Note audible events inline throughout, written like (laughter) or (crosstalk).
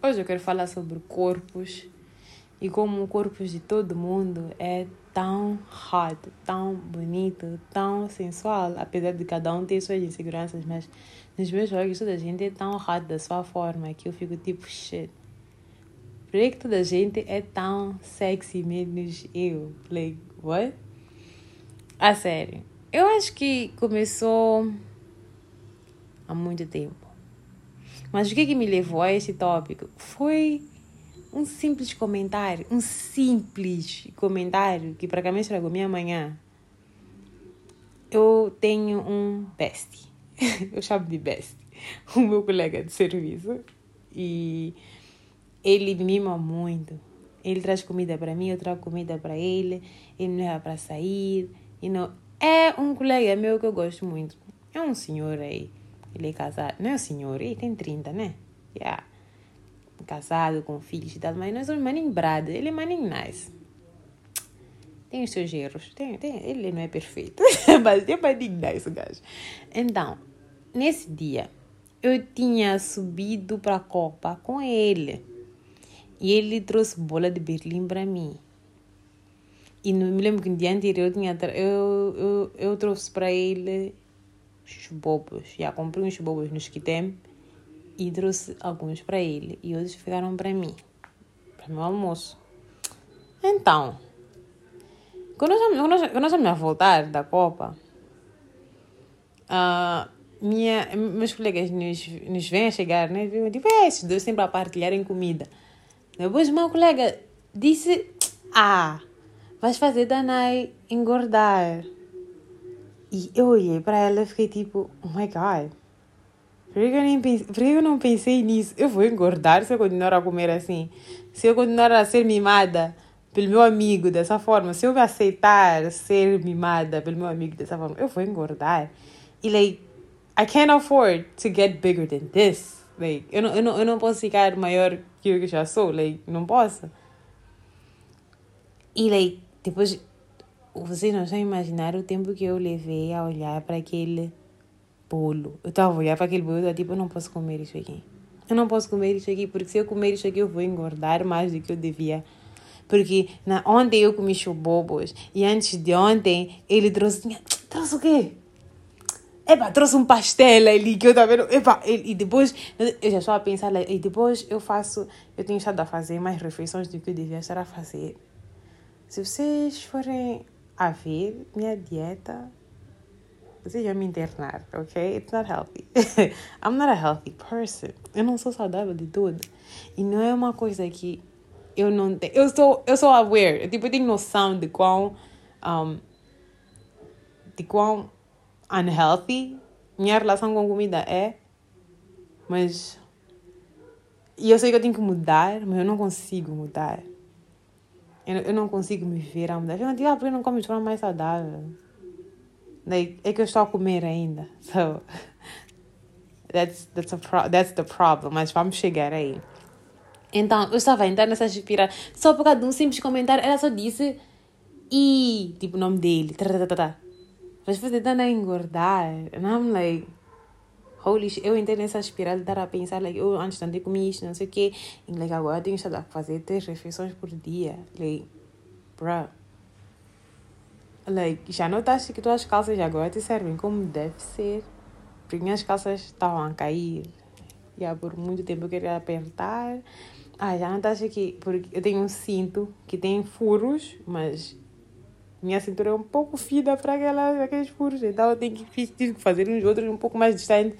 Hoje eu quero falar sobre corpos e como o corpo de todo mundo é tão hot, tão bonito, tão sensual, apesar de cada um ter suas inseguranças, mas nos meus olhos toda a gente é tão hot da sua forma que eu fico tipo shit. Por que toda a gente é tão sexy menos eu? Like, what? A sério. Eu acho que começou há muito tempo. Mas o que, que me levou a esse tópico? Foi um simples comentário, um simples comentário que praticamente estragou minha manhã. Eu tenho um bestie, (laughs) eu chamo de bestie, (laughs) o meu colega de serviço, e ele mima muito. Ele traz comida para mim, eu trago comida para ele, ele me leva para sair. E não é um colega meu que eu gosto muito. É um senhor aí. Ele é casado. Não é um senhor, ele tem 30, né? Yeah. Casado, com filhos e tal. Mas nós somos maninho brado. Ele é maninho nice. Tem os seus erros. Tem, tem, ele não é perfeito. (laughs) mas é maninho nice, gajo. Então, nesse dia, eu tinha subido para a Copa com ele. E ele trouxe bola de Berlim para mim. E não me lembro que no dia anterior eu, tinha, eu, eu, eu trouxe para ele os bobos. Já comprei uns bobos no Skitem e trouxe alguns para ele. E outros ficaram para mim, para meu almoço. Então, quando nós, quando quando vamos a voltar da Copa, uh, minha, meus colegas nos, nos vêm a chegar, né? Tipo, é, esses dois sempre a partilharem comida. Depois, meu colega disse: Ah, vais fazer Danai engordar. E eu olhei para ela e fiquei tipo: Oh my god, por que, eu nem pense, por que eu não pensei nisso? Eu vou engordar se eu continuar a comer assim. Se eu continuar a ser mimada pelo meu amigo dessa forma, se eu me aceitar ser mimada pelo meu amigo dessa forma, eu vou engordar. E, like, I can't afford to get bigger than this. Like, eu não, eu não, eu não posso ficar maior que eu já sou. Like, não posso. E, like, depois, vocês não estão a imaginar o tempo que eu levei a olhar para aquele bolo. Eu estava a olhar para aquele bolo e estava tipo, eu não posso comer isso aqui. Eu não posso comer isso aqui, porque se eu comer isso aqui eu vou engordar mais do que eu devia. Porque na, ontem eu comi chubobos e antes de ontem ele trouxe. Trouxe o quê? Epa, trouxe um pastel ali que eu estava vendo. Epa, e, e depois eu já estou a pensar, e depois eu faço. Eu tenho estado a fazer mais refeições do que eu devia estar a fazer. Se vocês forem a ver minha dieta, vocês vão me internar, ok? It's not healthy. (laughs) I'm not a healthy person. Eu não sou saudável de tudo. E não é uma coisa que eu não tenho. Eu sou, eu sou aware. Eu, tipo, eu tenho noção de quão. Um, de quão unhealthy minha relação com comida é, mas. E eu sei que eu tenho que mudar, mas eu não consigo mudar. Eu, eu não consigo me ver a mudar. Eu não digo, ah, porque não como de forma mais saudável? Like, é que eu estou a comer ainda. (laughs) So, that's, that's, a pro, that's the problem. Mas vamos chegar aí. Então, eu estava a entrar nessa espiral só por causa de um simples comentário. Ela só disse, e, tipo, o nome dele. Tá, tá, tá, tá mas a engordar. And I'm like, holy shit. Eu entrei nessa espiral de estar a pensar, like, eu antes não comi isto, não sei o quê. E like, agora tenho estado a fazer três refeições por dia. Like, bruh. Like, já notaste que tuas calças agora te servem como deve ser? Porque minhas calças estavam a cair. E por muito tempo eu queria apertar. Ah, já notaste que porque eu tenho um cinto que tem furos, mas minha cintura é um pouco fina para aquela, aqueles furos, então eu tenho que, tive que fazer uns outros um pouco mais distantes.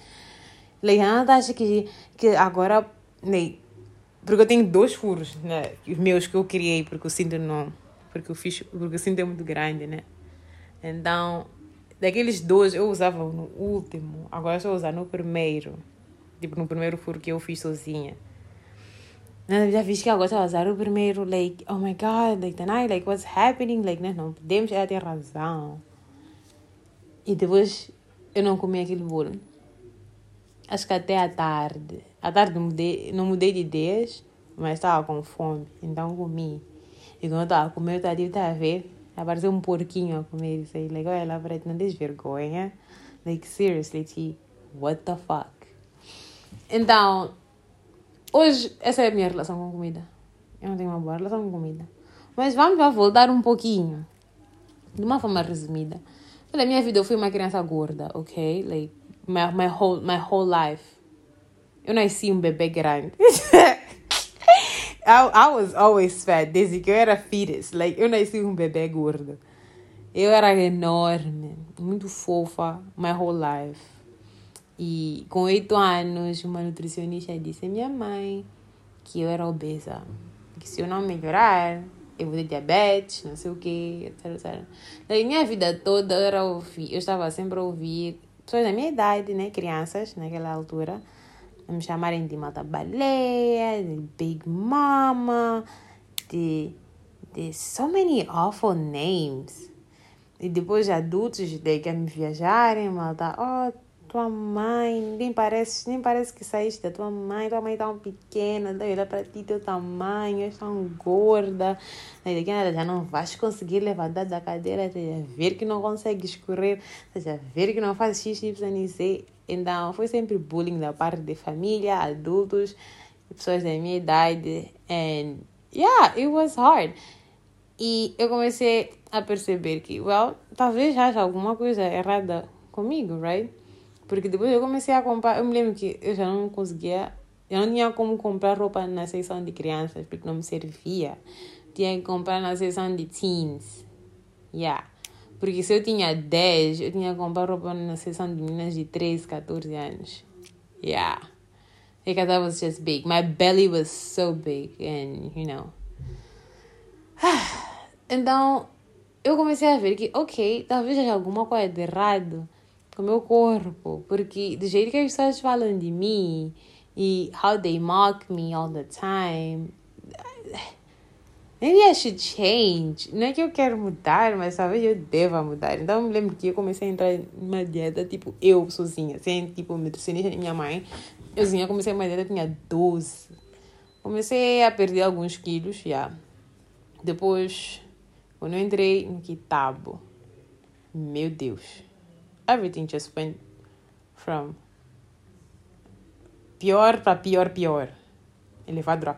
Leandro acha que, que agora, né, porque eu tenho dois furos, né, os meus que eu criei, porque o cinto não, porque eu fiz, porque o cinto é muito grande, né. Então, daqueles dois eu usava no último, agora estou a usar no primeiro, tipo no primeiro furo que eu fiz sozinha. Já fiz que agora usar o primeiro, like, oh my god, like, tonight, like, what's happening? Like, né? não podemos, ela tem razão. E depois eu não comi aquele bolo. Acho que até à tarde. À tarde mudei, não mudei de ideias, mas estava com fome, então comi. E quando eu estava comendo, eu estava tipo, a ver, apareceu um porquinho a comer isso aí. Like, olha lá para não desvergonha. Like, seriously, what the fuck? Então, hoje, essa é a minha relação com comida. Eu não tenho uma boa relação com comida. Mas vamos lá voltar um pouquinho. De uma forma resumida. Na minha vida eu fui uma criança gorda, ok? Like, my, my, whole, my whole life. Eu nasci um bebê grande. (laughs) I, I was always fat, desde que eu era fetus. Like, eu nasci um bebê gordo. Eu era enorme, muito fofa, my whole life. E com oito anos, uma nutricionista disse à minha mãe que eu era obesa. Que se eu não melhorar, eu vou ter diabetes, não sei o quê, etc, etc. Na minha vida toda, eu, era eu estava sempre a ouvir pessoas da minha idade, né, crianças, naquela altura, me chamarem de mata baleia, de big mama, de, de so many awful names. E depois adultos de que me viajarem, malta, oh, tua mãe, nem parece, nem parece que saíste da tua mãe, tua mãe tão pequena, daí olha para ti, teu tamanho, és tão gorda, daí daqui nada já não vais conseguir levantar da cadeira, já ver que não consegues correr, já ver que não fazes x, y z. Então, foi sempre bullying da parte de família, adultos, pessoas da minha idade, and yeah, it was hard. E eu comecei a perceber que, well, talvez haja alguma coisa errada comigo, right? Porque depois eu comecei a comprar, eu me lembro que eu já não conseguia, eu não tinha como comprar roupa na seção de crianças, porque não me servia. Tinha que comprar na seção de teens. Yeah. Porque se eu tinha 10, eu tinha que comprar roupa na seção de meninas de 13, 14 anos. Yeah. Because that was just big. My belly was so big and, you know. (sighs) Então, eu comecei a ver que, ok, talvez haja alguma coisa de errado com o meu corpo, porque do jeito que as pessoas falam de mim e how they mock me all the time, maybe I should change. Não é que eu quero mudar, mas talvez eu deva mudar. Então, eu me lembro que eu comecei a entrar numa dieta, tipo, eu sozinha, sem, tipo, nutricionista minha mãe. Eu sozinha comecei uma dieta, tinha 12. Comecei a perder alguns quilos, já. Depois quando eu entrei no Kitabo, meu Deus, everything just went from pior para pior, pior. Elevado a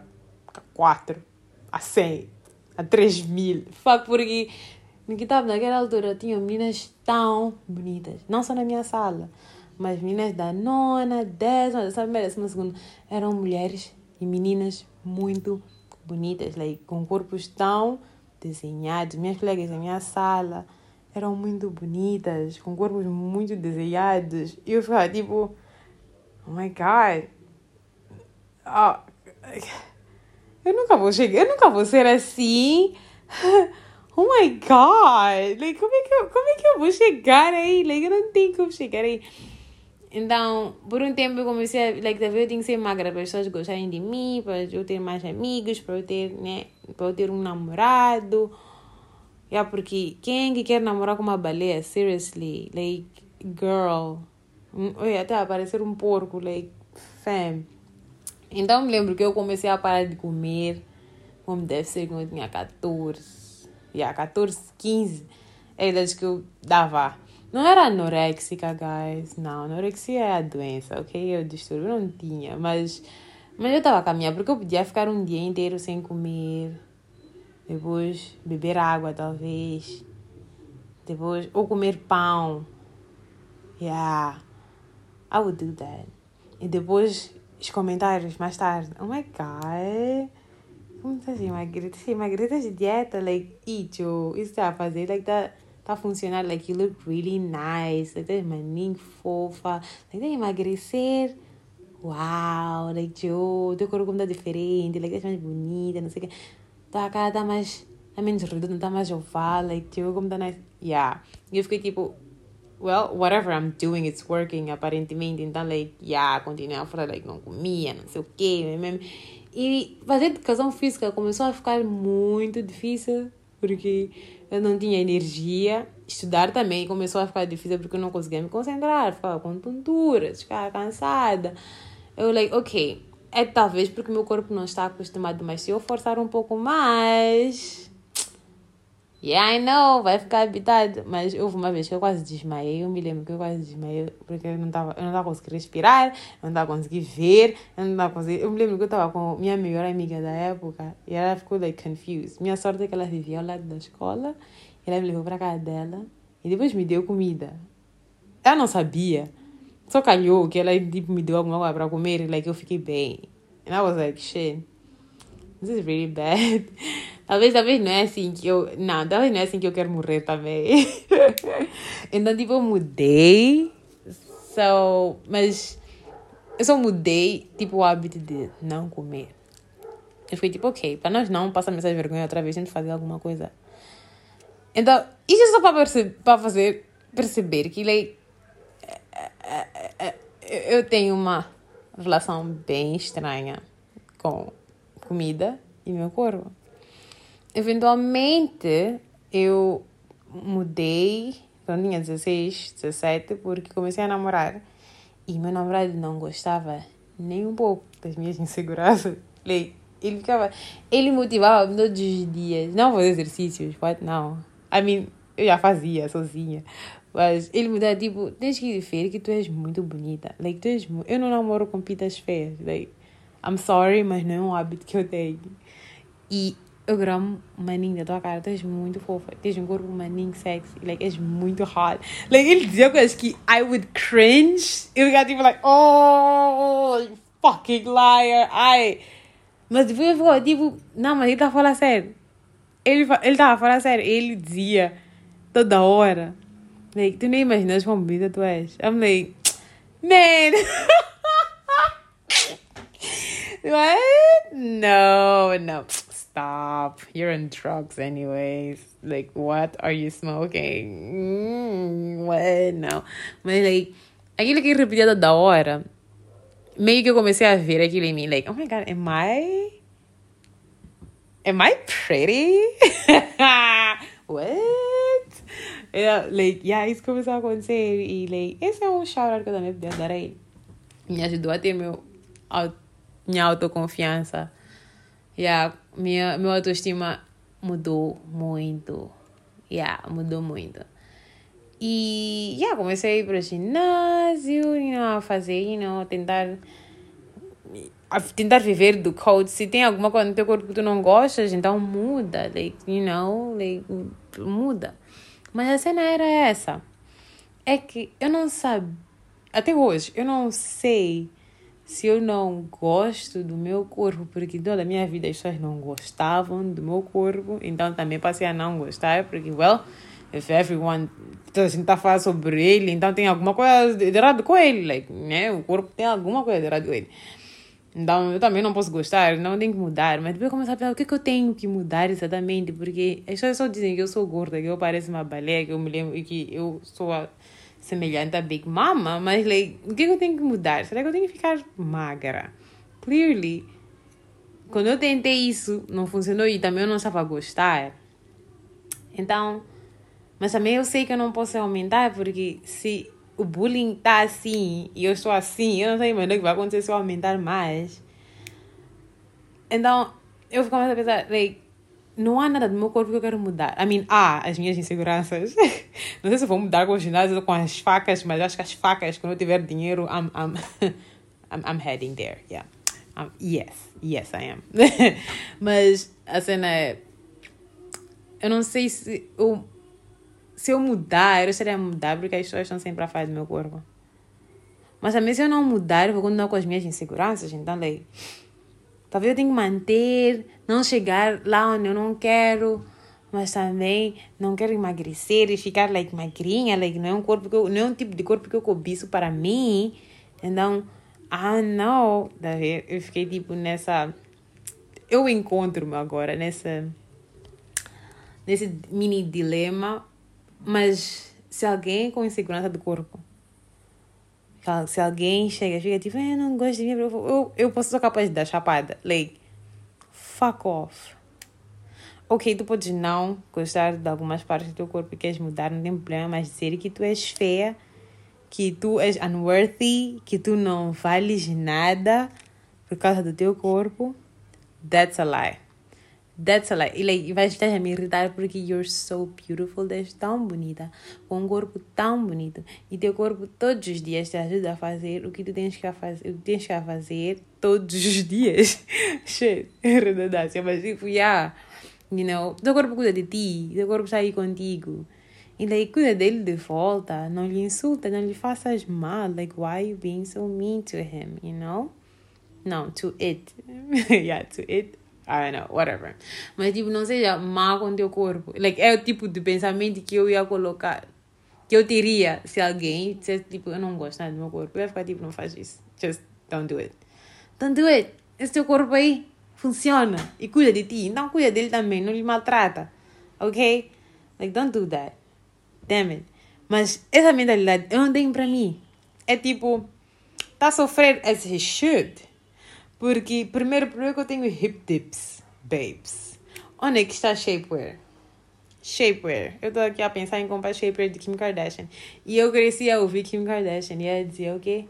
4, a 100, a 3 mil. Fuck, porque no naquela altura, tinha meninas tão bonitas. Não só na minha sala, mas meninas da nona, décima, décima, décima segunda. Eram mulheres e meninas muito bonitas, like, com corpos tão desenhados. Minhas colegas da minha sala eram muito bonitas, com corpos muito desenhados. E eu ficava tipo, oh my god, oh, eu nunca vou chegar, eu nunca vou ser assim. (laughs) Oh my god, like, como, é que eu, como é que eu vou chegar aí? Like, eu não tenho como chegar aí. Então, por um tempo eu comecei a, like, eu tenho que ser magra para as pessoas gostarem de mim, para eu ter mais amigos, para eu ter, né, para eu ter um namorado. Yeah, porque quem que quer namorar com uma baleia? Seriously, like, girl. Oi, até aparecer um porco, like, fam. Então, me lembro que eu comecei a parar de comer, como deve ser quando eu tinha 14. Yeah, 14, 15. É a idade que eu dava não era anoréxica, guys. Não, anorexia é a doença, ok? Eu distúrbio não tinha, mas, mas eu tava caminhando porque eu podia ficar um dia inteiro sem comer. Depois beber água, talvez. Depois, ou comer pão. Yeah, I would do that. E depois, os comentários mais tarde. Oh my god. Como estás emagrecer? Emagrecer de dieta, like, eat, yo. Isso está a fazer, like, that tá funcionando, like you look really nice, like tá maninho fofa, like tá emagrecer, uau, like Joe, teu corpo tá diferente, like tá mais bonita, não sei o que, tua cara tá mais, tá menos redonda, tá mais oval, like Joe, como tá nice, yeah, e eu fiquei tipo, well, whatever I'm doing, it's working, aparentemente, então, like, yeah, continuei a falar, like, não comia, não sei o que, mesmo, e fazer educação física começou a ficar muito difícil, porque eu não tinha energia. Estudar também começou a ficar difícil porque eu não conseguia me concentrar, ficava com tonturas, ficava cansada. Eu, like, ok, é talvez porque meu corpo não está acostumado, mas se eu forçar um pouco mais. Yeah, I know, vai ficar habitado. Mas houve uma vez que eu quase desmaiei. Eu me lembro que eu quase desmaiei porque eu não estava eu não tava conseguindo respirar, eu não estava conseguindo ver, eu não estava conseguindo. Eu me lembro que eu estava com minha melhor amiga da época e ela ficou like confused. Minha sorte é que ela vivia ao lado da escola, ela me levou para casa dela e depois me deu comida. Ela não sabia. Só calhou que ela tipo, me deu alguma coisa para comer e like, eu fiquei bem. And I was like, shit, this is really bad. (laughs) Talvez, talvez não é assim que eu. Não, talvez não é assim que eu quero morrer também. (laughs) então, tipo, eu mudei. So, mas eu só mudei, tipo, o hábito de não comer. Eu fiquei tipo, ok, para nós não passarmos essa vergonha outra vez, a gente fazer alguma coisa. Então, isso é só para, perce fazer perceber que, like, eu tenho uma relação bem estranha com comida e meu corpo eventualmente eu mudei quando tinha 16, 17, porque comecei a namorar e meu namorado não gostava nem um pouco das minhas inseguranças. Ele ficava, ele motivava todos os dias, não fazer exercícios, what não. I mean, eu já fazia sozinha. Mas ele me dá tipo, tens que ver que tu és muito bonita. Like, tu és, eu não namoro com pitas feias. Like, I'm sorry, mas não é um hábito que eu tenho. E eu gramo maninho da tua cara, tu és muito fofa, tens um corpo maninho sexy, like, és muito hot. Like, ele dizia coisas que I would cringe, eu ficava tipo, like, oh, fucking liar, ai. Mas depois eu ficou tipo, não, mas ele tá falando sério. Ele, ele tava falando sério, ele dizia toda hora, like, tu nem imaginas como bonita tu és. I'm like, man. (laughs) What? No, no stop. You're on drugs anyways. Like, what are you smoking? Mm, what? Não. Mas, like, aquilo que repetia toda hora, meio que eu comecei a ver aquilo em mim. Like, oh my God, am I... Am I pretty? (laughs) what? Yeah, like, yeah, isso começou a acontecer. E, like, esse é um shout que eu também podia dar a ele. Me ajudou a ter meu, minha autoconfiança. Yeah, minha, meu autoestima mudou muito. Yeah, mudou muito. E yeah, comecei a ir para o ginásio, you know, a fazer, you know, tentar a tentar viver do coach. Se tem alguma coisa no teu corpo que tu não gostas, então muda, like, you know, like, muda. Mas a cena era essa. É que eu não sabia, até hoje, eu não sei se eu não gosto do meu corpo, porque toda a minha vida as pessoas não gostavam do meu corpo, então também passei a não gostar, porque, well, if everyone toda a gente está falando sobre ele, então tem alguma coisa de errado com ele, like, né? O corpo tem alguma coisa de errado com ele. Então, eu também não posso gostar, não tenho que mudar. Mas depois eu comecei a pensar, o que, é que eu tenho que mudar exatamente? Porque as pessoas só dizem que eu sou gorda, que eu pareço uma baleia, que eu me lembro que eu sou a semelhante a Big Mama, mas like, o que, que eu tenho que mudar? Será que eu tenho que ficar magra? Clearly, quando eu tentei isso, não funcionou e também eu não estava a gostar. Então, mas também eu sei que eu não posso aumentar, porque se o bullying tá assim e eu estou assim, eu não sei mais o que vai acontecer se eu aumentar mais. Então, eu começo a pensar, like, não há nada do meu corpo que eu quero mudar. I mean, há as minhas inseguranças. (laughs) não sei se vou mudar com o ginásio ou com as facas, mas acho que as facas, quando eu tiver dinheiro, I'm, I'm, (laughs) I'm, I'm heading there. Yeah. Um, yes, yes, I am. (laughs) mas a cena é. Eu não sei se eu, se eu mudar, eu de mudar porque as pessoas estão sempre a falar do meu corpo. Mas também se eu não mudar, eu vou continuar com as minhas inseguranças. Então, like, talvez eu tenha que manter não chegar lá onde eu não quero, mas também não quero emagrecer e ficar like magrinha, like não é um corpo que eu, não é um tipo de corpo que eu cobiço para mim. Então, ah não, tá eu fiquei tipo nessa eu encontro-me agora nessa nesse mini dilema, mas se alguém com insegurança do corpo se alguém chega e fica tipo, eu não gosto de mim, eu, eu, eu posso ser capaz de dar chapada. Like, fuck off. Ok, tu podes não gostar de algumas partes do teu corpo e queres mudar, não tem problema, mas dizer que tu és feia, que tu és unworthy, que tu não vales nada por causa do teu corpo, that's a lie. That's a lie. E like, vais estar a me irritar porque you're so beautiful, és tão bonita, com um corpo tão bonito. E teu corpo todos os dias te ajuda a fazer o que tu tens que fazer, o que tens que fazer todos os (laughs) dias. Shit, redundância, mas tipo, yeah. You know, teu corpo cuida de ti, teu corpo está aí contigo. E daí cuida dele de volta, não lhe insulta, não lhe faças mal. Like, why you being so mean to him, you know? Não, to it. (laughs) yeah, to it. I know, whatever. Mas, tipo, não seja má com teu corpo. Like, é o tipo de pensamento que eu ia colocar, que eu teria se alguém dissesse, tipo, eu não gosto nada do meu corpo. Eu ia ficar, tipo, não faz isso. Just don't do it. Don't do it. Esse teu corpo aí funciona e cuida de ti. Então, cuida dele também, não lhe maltrata. Ok? Like, don't do that. Damn it. Mas essa mentalidade eu não tenho pra mim. É tipo, tá a sofrer as he should. Porque, primeiro, primeiro que eu tenho hip dips, babes. Onde é que está shapewear? Shapewear. Eu estou aqui a pensar em comprar shapewear de Kim Kardashian. E eu cresci a ouvir Kim Kardashian. E ela dizia o quê?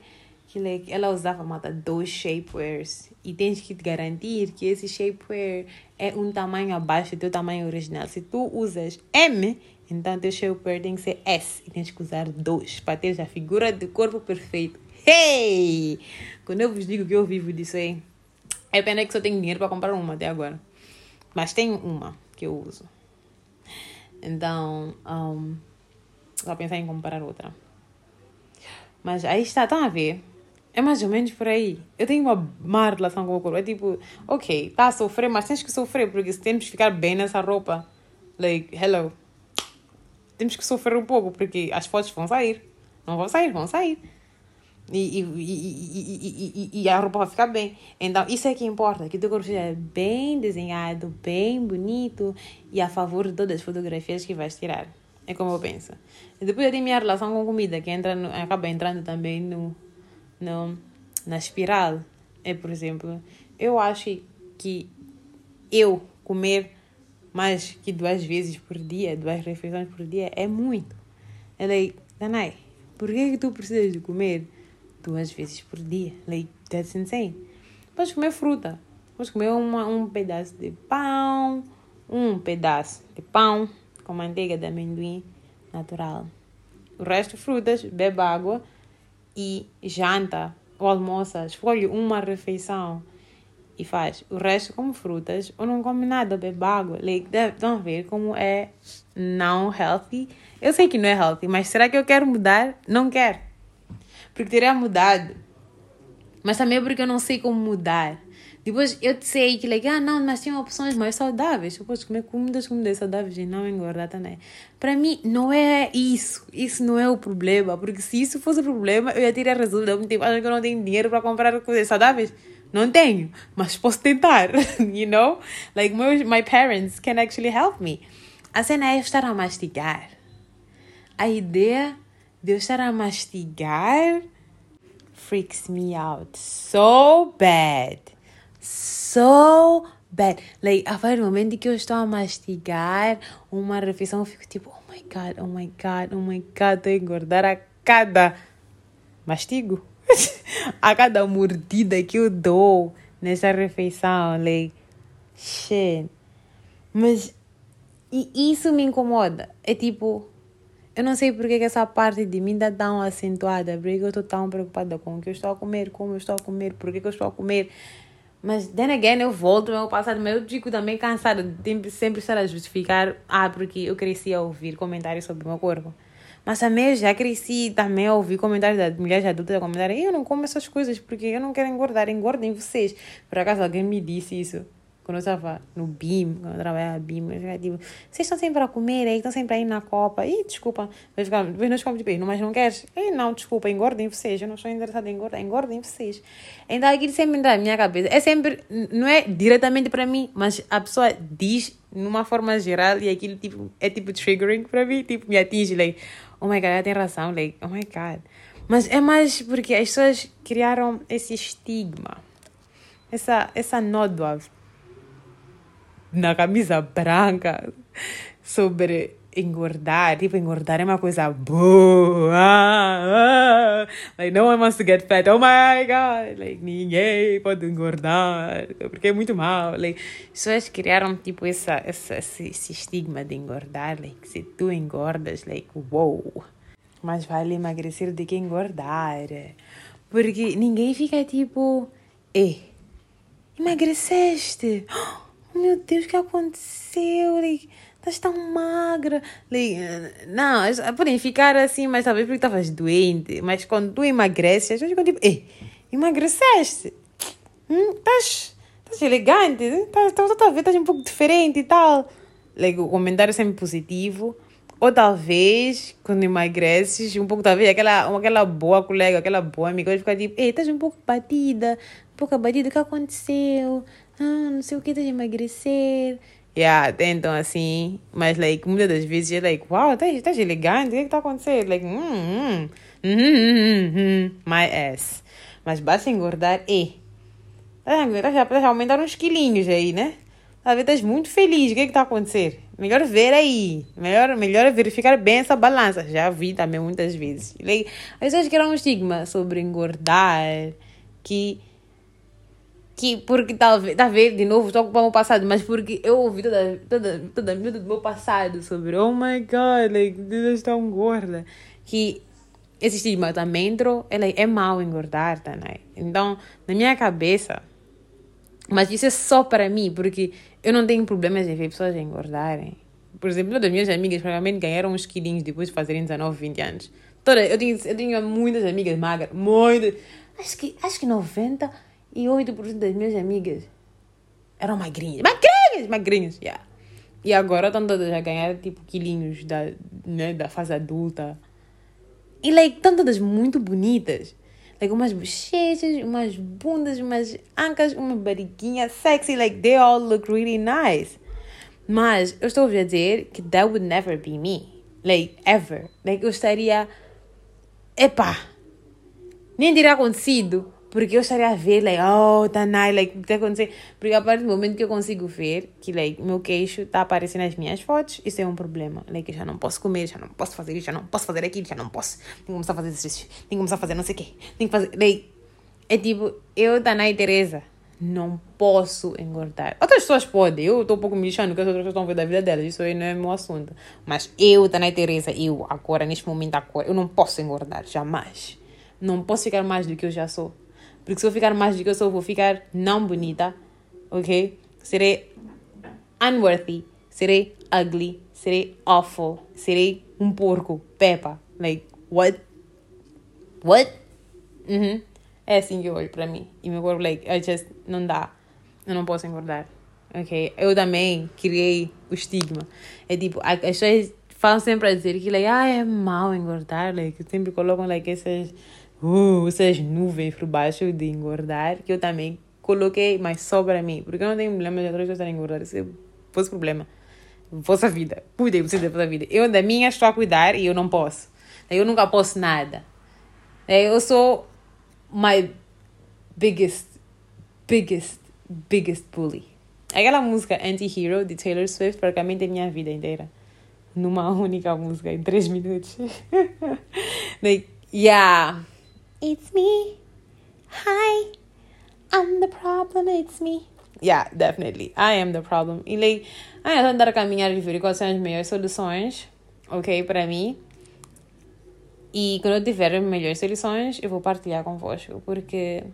Que ela usava mata dois shapewears. E tens que te garantir que esse shapewear é um tamanho abaixo do teu tamanho original. Se tu usas M, então teu shapewear tem que ser S. E tens que usar dois para ter a figura do corpo perfeito. Hey! Quando eu vos digo que eu vivo disso aí, é pena que só tenho dinheiro para comprar uma até agora. Mas tenho uma que eu uso. Então, um, vou pensar em comprar outra. Mas aí está, estão a ver? É mais ou menos por aí. Eu tenho uma má relação com o corpo. É tipo, ok, tá a sofrer, mas tens que sofrer, porque se temos que ficar bem nessa roupa, like, hello. Temos que sofrer um pouco, porque as fotos vão sair. Não vão sair, vão sair. E, e, e, e, a roupa vai ficar bem. Então, isso é que importa, que o teu corpo seja bem desenhado, bem bonito e a favor de todas as fotografias que vais tirar. É como eu penso. E depois eu tenho minha relação com comida, que entra no, acaba entrando também no, no, na espiral. É, por exemplo, eu acho que eu comer mais que duas vezes por dia, duas refeições por dia, é muito. É daí, Danai, por que, que tu precisas de comer duas vezes por dia. Like, that's insane. Podes comer fruta. Podes comer uma, um pedaço de pão, um pedaço de pão com manteiga de amendoim natural. O resto, frutas, bebe água e janta ou almoça. Escolhe uma refeição e faz. O resto come frutas ou não come nada, bebe água. Like, estão a ver como é não healthy? Eu sei que não é healthy, mas será que eu quero mudar? Não quero porque teria mudado. Mas também porque eu não sei como mudar. Depois eu sei que, like, ah, não, mas tem opções mais saudáveis. Eu posso comer muitas comidas saudáveis e não engordar também. Para mim, não é isso. Isso não é o problema. Porque se isso fosse o problema, eu ia ter a resolver. Tipo, acho que eu não tenho dinheiro para comprar coisas saudáveis. Não tenho. Mas posso tentar. (laughs) you know? Like, my, my parents can actually help me. A cena é estar a mastigar. A ideia de eu estar a mastigar freaks me out so bad. So bad. Like, a vários momentos que eu estou a mastigar uma refeição, eu fico tipo, oh my god, oh my god, oh my god, estou a engordar a cada mastigo. (laughs) a cada mordida que eu dou nessa refeição. Like, shit. Mas e isso me incomoda. É tipo, eu não sei porque que essa parte de mim está tão acentuada, porque eu estou tão preocupada com o que eu estou a comer, como eu estou a comer, por que eu estou a comer. Mas, then again, eu volto ao meu passado, mas eu fico também cansada de sempre estar a justificar, ah, porque eu cresci a ouvir comentários sobre o meu corpo. Mas também já cresci também a ouvir comentários de mulheres adultas a comentarem, eu não como essas coisas porque eu não quero engordar, engordem vocês. Por acaso alguém me disse isso quando eu estava no BIM, quando eu trabalhava no BIM, eu tipo, vocês estão sempre a comer aí, estão sempre aí na Copa. Ih, desculpa, ficar, depois nós comemos tipo, mas não queres? Ei, não, desculpa, engordem vocês, eu não estou interessada em engordar, engordem vocês. Então aquilo sempre entra na minha cabeça. É sempre, não é diretamente para mim, mas a pessoa diz numa forma geral e aquilo tipo, é tipo triggering para mim, tipo, me atinge, like, oh my god, ela tem razão, like, oh my god. Mas é mais porque as pessoas criaram esse estigma, essa, essa nódoa na camisa branca sobre engordar. Tipo, engordar é uma coisa boa. Like, no one wants to get fat. Oh my God. Like, ninguém pode engordar. Porque é muito mal. Like, pessoas criaram, tipo, essa, essa, esse, esse estigma de engordar. Like, se tu engordas, like, wow. Mas vale emagrecer do que engordar. Porque ninguém fica tipo, ei, emagreceste. (gasps) Oh, meu Deus, o que aconteceu? Estás tão magra. Não, podem ficar assim, mas talvez porque estavas doente. Mas quando tu emagreces, as pessoas ficam tipo, ei, emagreceste. Hum, estás, estás elegante, estás, estás, estás, estás um pouco diferente e tal. Like, o comentário é sempre positivo. Ou talvez, quando emagreces, um pouco, talvez, aquela, aquela boa colega, aquela boa amiga, vai ficar tipo, ei, estás um pouco batida, um pouco abatida, o que aconteceu? Ah, não sei o que, estás a emagrecer. Yeah, tentam assim, mas, like, muitas das vezes é like, wow, estás, elegante, o que é está acontecendo? Like, hum, hum, hum, hum, hum, my ass. Mas basta engordar, e. Estás a aumentar uns quilinhos aí, né? Talvez estás muito feliz, o que é que está a acontecer? Melhor ver aí. Melhor, melhor verificar bem essa balança. Já vi também muitas vezes. Às vezes que era um estigma sobre engordar, que que porque talvez, talvez de novo estou ocupando o passado, mas porque eu ouvi toda, toda, toda a vida do meu passado sobre oh my god, like, Deus tão gorda, que esse estigma também entrou, ela é mal engordar, tá, né? Então, na minha cabeça, mas isso é só para mim, porque eu não tenho problemas em ver pessoas engordarem. Por exemplo, uma das minhas amigas provavelmente ganharam uns quilinhos depois de fazerem 19, 20 anos. Toda, eu, tinha, eu tinha muitas amigas magras, muitas. Acho que, acho que 98% das minhas amigas eram magrinhas. Magrinhas! Magrinhas, yeah. E agora estão todas a ganhar tipo quilinhos da, né, da fase adulta. E like, estão todas muito bonitas like umas bochechas, umas bundas, umas ancas, uma barriguinha sexy, like they all look really nice. Mas eu estou a dizer que that would never be me. Like, ever. Like, eu estaria. Epá! Nem teria acontecido porque eu estaria a ver, like, oh, nice, like, o que está acontecendo? Porque a partir do momento que eu consigo ver que, like, meu queixo está aparecendo nas minhas fotos, isso é um problema. Like, eu já não posso comer, já não posso fazer isso, já não posso fazer aquilo, já não posso. Tenho que começar a fazer exercício, tenho que começar a fazer não sei o quê. Tenho que fazer, like, é tipo, eu, Tanai e Teresa, não posso engordar. Outras pessoas podem, eu estou um pouco me lixando, que as outras pessoas estão vendo da vida delas, isso aí não é meu assunto. Mas eu, Tanai e Teresa, eu, agora, neste momento, agora, eu não posso engordar, jamais. Não posso ficar mais do que eu já sou. Porque se eu ficar mais do que eu sou, vou ficar não bonita, ok? Serei unworthy, serei ugly, serei awful, serei um porco, Peppa. Like, what? What? Uhum. É assim que eu olho para mim. E meu corpo, like, I just, não dá. Eu não posso engordar. Ok? Eu também criei o estigma. É tipo, as pessoas falam sempre a dizer que, like, ah, é mal engordar. Like, sempre colocam, like, essas uh, essas nuvens por baixo de engordar, que eu também coloquei, mas só para mim, porque eu não tenho problema de outras pessoas engordar, isso é fosse problema. Vossa vida, cuidem vocês da vossa vida. Eu da minha estou a cuidar e eu não posso. Eu nunca posso nada. Eu sou my biggest, biggest, biggest bully. Aquela música Anti-Hero de Taylor Swift praticamente é minha vida inteira. Numa única música, em três minutos. (laughs) like, yeah. It's me. Hi. I'm the problem, it's me. Yeah, definitely. I am the problem. E like, ah, eu andar a caminhar e ver quais são as melhores soluções, ok, para mim. E quando eu tiver as melhores soluções, eu vou partilhar convosco, porque,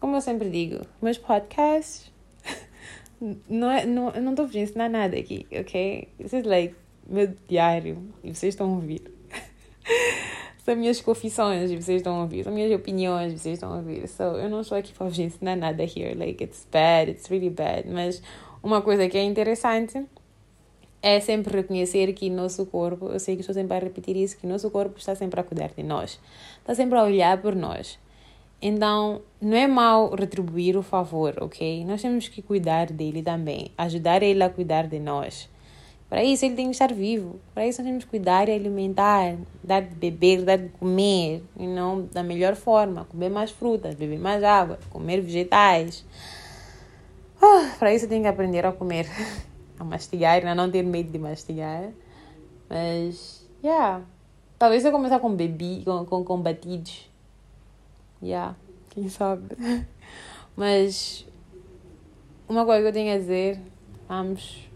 como eu sempre digo, meus podcasts (laughs) não é, não, eu não estou a ensinar nada aqui, ok? This is like meu diário e vocês estão a ouvir. (laughs) são minhas confissões, vocês estão a ouvir, são minhas opiniões, vocês estão a ouvir. So, eu não estou aqui para vos ensinar nada here, like, it's bad, it's really bad. Mas uma coisa que é interessante é sempre reconhecer que nosso corpo, eu sei que estou sempre a repetir isso, que nosso corpo está sempre a cuidar de nós, está sempre a olhar por nós. Então, não é mal retribuir o favor, ok? Nós temos que cuidar dele também, ajudar ele a cuidar de nós. Para isso ele tem que estar vivo. Para isso nós temos que cuidar e alimentar, dar de beber, dar de comer, e não da melhor forma, comer mais frutas, beber mais água, comer vegetais. Oh, para isso tem que aprender a comer. (laughs) a mastigar, a não ter medo de mastigar. Mas, yeah. Talvez eu começar com bebi, com, com, com batidos. Yeah, quem sabe. (laughs) Mas, uma coisa que eu tenho a dizer, vamos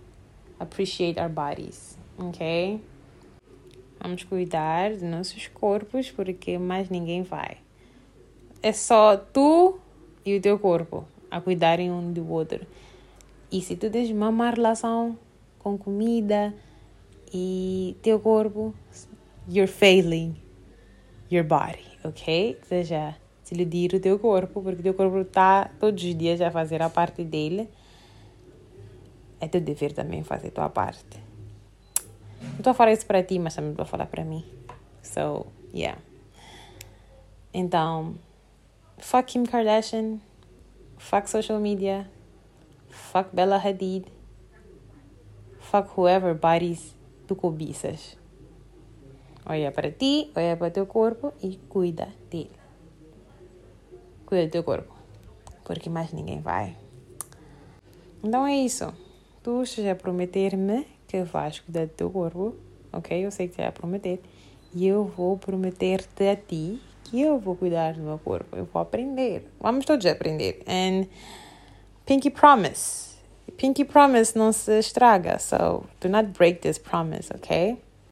appreciate our bodies, ok? Vamos cuidar dos nossos corpos porque mais ninguém vai. É só tu e o teu corpo a cuidarem um do outro. E se tu tens uma má relação com comida e teu corpo, you're failing your body, ok? Ou seja, desiludir o teu corpo, porque o teu corpo está todos os dias a fazer a parte dele. É teu dever também fazer a tua parte. Não estou a falar isso para ti, mas também estou a falar para mim. So, yeah. Então, fuck Kim Kardashian, fuck social media, fuck Bella Hadid, fuck whoever bodies tu cobiças. Olha para ti, olha para teu corpo e cuida dele. Cuida do teu corpo, porque mais ninguém vai. Então é isso. Tu estás a prometer-me que vais cuidar do teu corpo, ok? Eu sei que você vai prometer. E eu vou prometer-te a ti que eu vou cuidar do meu corpo. Eu vou aprender. Vamos todos aprender. And pinky promise. Pinky promise não se estraga. So do not break this promise, ok?